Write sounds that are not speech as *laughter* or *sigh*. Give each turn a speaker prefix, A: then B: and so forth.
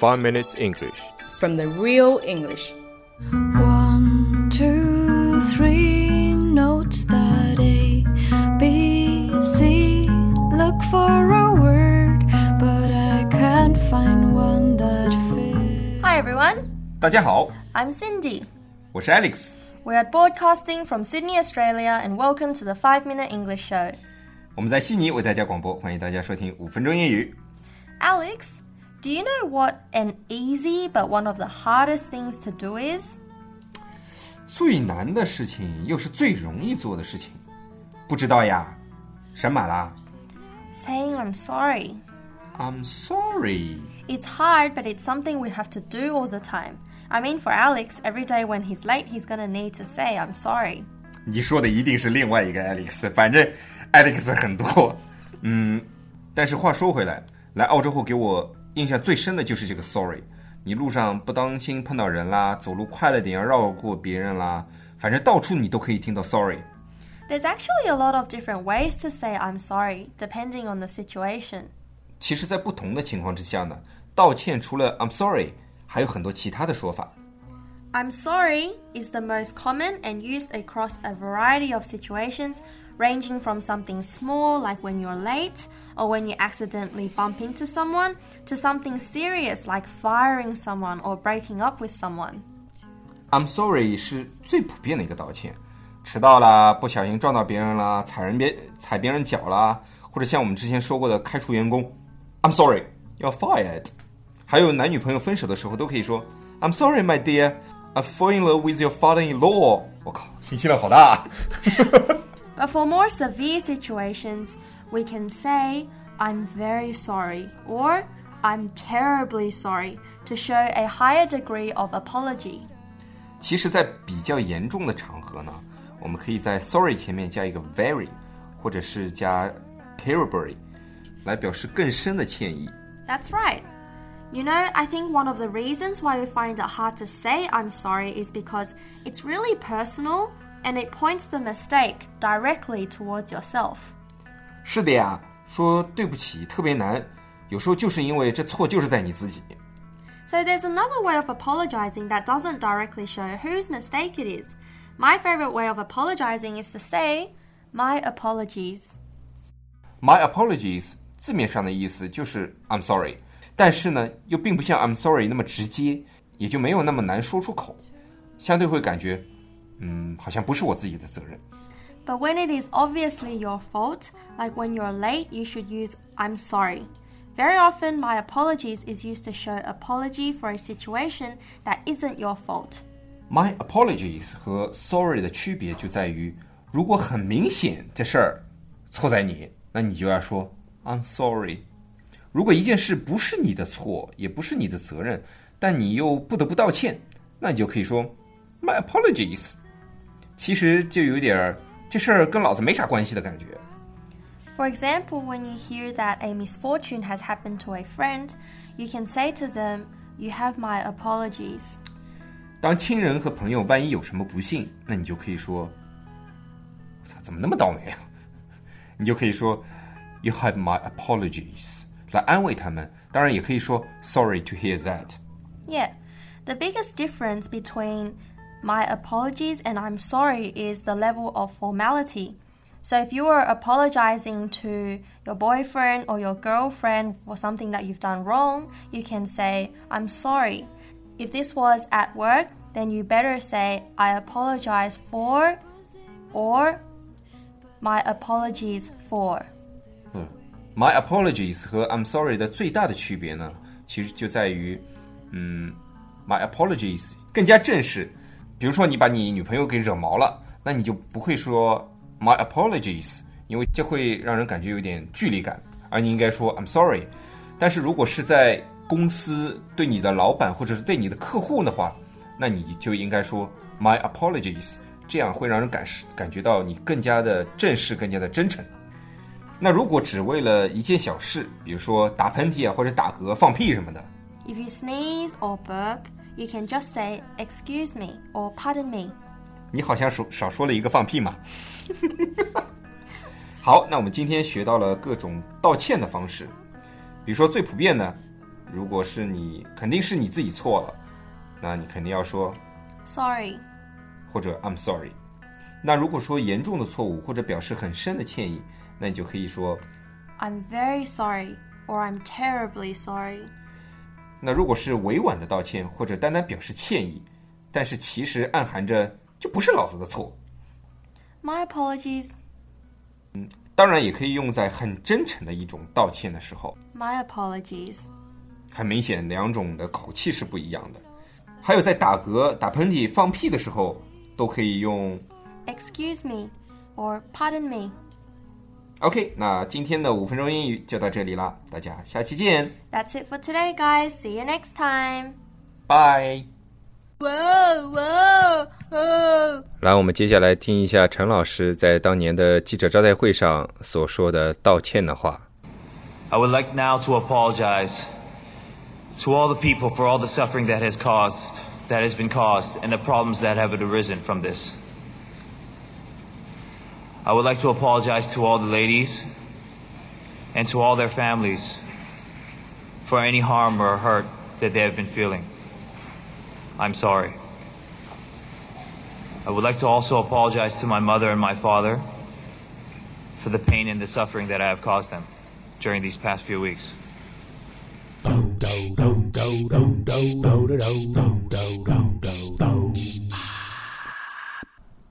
A: 5 Minutes English.
B: from the real English.
C: One, two, three notes that A, B, C. Look for a word, but I can't find one that fits.
D: Hi everyone,
E: 大家好，
D: I'm Cindy.
E: 我是 Alex。
D: We're broadcasting from Sydney, Australia, and welcome to the 5 Minute English Show.
E: 我们在悉尼为大家广播，欢迎大家收听五分钟英语。
D: Alex, do you know what an easy but one of the hardest things to do is?
E: 最难的事情又是最容易做的事情，不知道呀？什么啦
D: Saying I'm sorry.
E: ？I'm sorry。
D: It's hard, but it's something we have to do all the time. I mean, for Alex, every day when he's late, he's gonna need to say I'm sorry.
E: 你说的一定是另外一个 Alex，反正 Alex 很多。嗯，但是话说回来，来澳洲后给我 印象最深的就是这个 sorry。你路上不当心碰到人啦，走路快了点要绕过别人啦，反正到处你都可以听到 sorry。
D: There's actually a lot of different ways to say I'm sorry, depending on the situation.
E: 其实，在不同的情况之下呢，道歉除了 I'm sorry，还有很多其他的说法。
D: I'm sorry is the most common and used across a variety of situations, ranging from something small like when you're late or when you accidentally bump into someone to something serious like firing someone or breaking up with someone.
E: I'm sorry 是最普遍的一个道歉，迟到啦，不小心撞到别人啦，踩人别踩别人脚啦，或者像我们之前说过的开除员工，I'm sorry you're fired。还有男女朋友分手的时候都可以说 I'm sorry my dear I fall in love with your father-in-law。我靠，信息量好大。
D: But *laughs* for more severe situations, we can say, I'm very sorry or I'm terribly sorry to show a higher degree of apology.
E: 其实，在比较严重的场合呢，我们可以在 sorry 前面加一个 very，或者是加 terribly，来表示更深的歉意。
D: That's right. You know, I think one of the reasons why we find it hard to say I'm sorry is because it's really personal and it points the mistake directly towards yourself.
E: 是的呀，说对不起特别难，有时候就是因为这错就是在你自己。
D: So there's another way of apologizing that doesn't directly show whose mistake it is. My favorite way of apologizing is to say, My apologies.
E: My apologies 字面上的意思就是 I'm sorry，但是呢，又并不像 I'm sorry 那么直接，也就没有那么难说出口，相对会感觉，嗯，好像不是我自己的责任。
D: But when it is obviously your fault, like when you're late, you should use I'm sorry. Very often, my apologies is used to show apology for a situation that isn't your fault.
E: My apologies 和 sorry 的区别就在于，如果很明显这事儿错在你，那你就要说 I'm sorry。如果一件事不是你的错，也不是你的责任，但你又不得不道歉，那你就可以说 My apologies。其实就有点儿 这事儿跟老子没啥关系的感觉。
D: For example, when you hear that a misfortune has happened to a friend, you can say to them, You have my apologies.
E: 当亲人和朋友万一有什么不幸，那你就可以说：“我操，怎么那么倒霉啊？”你就可以说 “You have my apologies” 来安慰他们。当然，也可以说 “Sorry to hear that”。
D: Yeah, the biggest difference between my apologies and I'm sorry is the level of formality. So if you are apologizing to your boyfriend or your girlfriend for something that you've done wrong, you can say, I'm sorry. If this was at work, then you better say, I apologize for or my apologies for.
E: 嗯，My apologies 和 I'm sorry 的最大的区别呢，其实就在于，嗯，My apologies 更加正式。 比如说你把你女朋友给惹毛了，那你就不会说 My apologies，因为这会让人感觉有点距离感，而你应该说 I'm sorry。但是如果是在公司对你的老板或者是对你的客户的话，那你就应该说 My apologies，这样会让人感感觉到你更加的正式，更加的真诚。那如果只为了一件小事，比如说打喷嚏啊，或者打嗝、放屁什么的
D: ，If you sneeze or burp, you can just say, Excuse me or Pardon me.
E: 你好像少少说了一个放屁嘛。好，那我们今天学到了各种道歉的方式，比如说最普遍的 如果是你，肯定是你自己错了，那你肯定要说
D: Sorry.
E: 或者 I'm sorry。那如果说严重的错误或者表示很深的歉意，那你就可以说
D: I'm very sorry or I'm terribly sorry.
E: 那如果是委婉的道歉或者单单表示歉意，但是其实暗含着就不是老子的错
D: ，My apologies.
E: 嗯当然也可以用在很真诚的一种道歉的时候。
D: My apologies.
E: 很明显，两种的口气是不一样的。还有在打嗝、打喷嚏、放屁的时候，都可以用
D: Excuse me or pardon me.
E: OK。那今天的五分钟英语就到这里啦，大家下期见，
D: That's it for today, guys. See you next time.
E: 拜。
B: Whoa, whoa, whoa.
E: 来，我们接下来听一下陈老师在当年的记者招待会上所说的道歉的话。
A: I would like now to apologize to all the people for all the suffering that has caused, that has been caused, and the problems that have arisen from this. I would like to apologize to all the ladies and to all their families for any harm or hurt that they have been feeling. I'm sorry. I would like to also apologize to my mother and my father for the pain and the suffering that I have caused them during these past few weeks.